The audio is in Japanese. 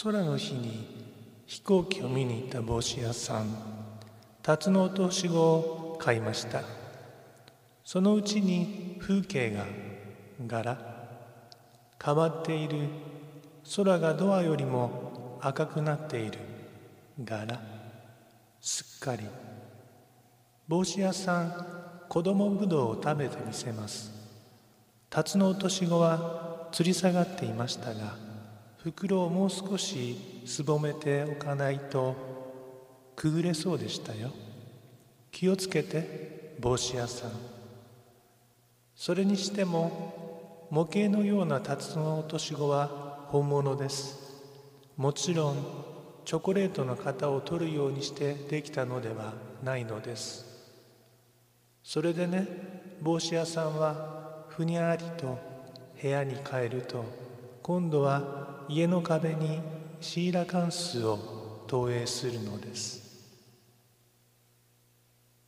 空の日に飛行機を見に行った帽子屋さん辰の落とし子を買いました。そのうちに風景が柄変わっている。空がドアよりも赤くなっている。柄すっかり。帽子屋さん子供ぶどうを食べてみせます。辰の落とし子は吊り下がっていましたが袋をもう少しすぼめておかないとくぐれそうでしたよ。気をつけて帽子屋さん。それにしても模型のような辰の落とし子は本物です。もちろんチョコレートの型を取るようにしてできたのではないのです。それでね帽子屋さんはふにゃりと部屋に帰ると今度は家の壁にシーラカンスを投影するのです。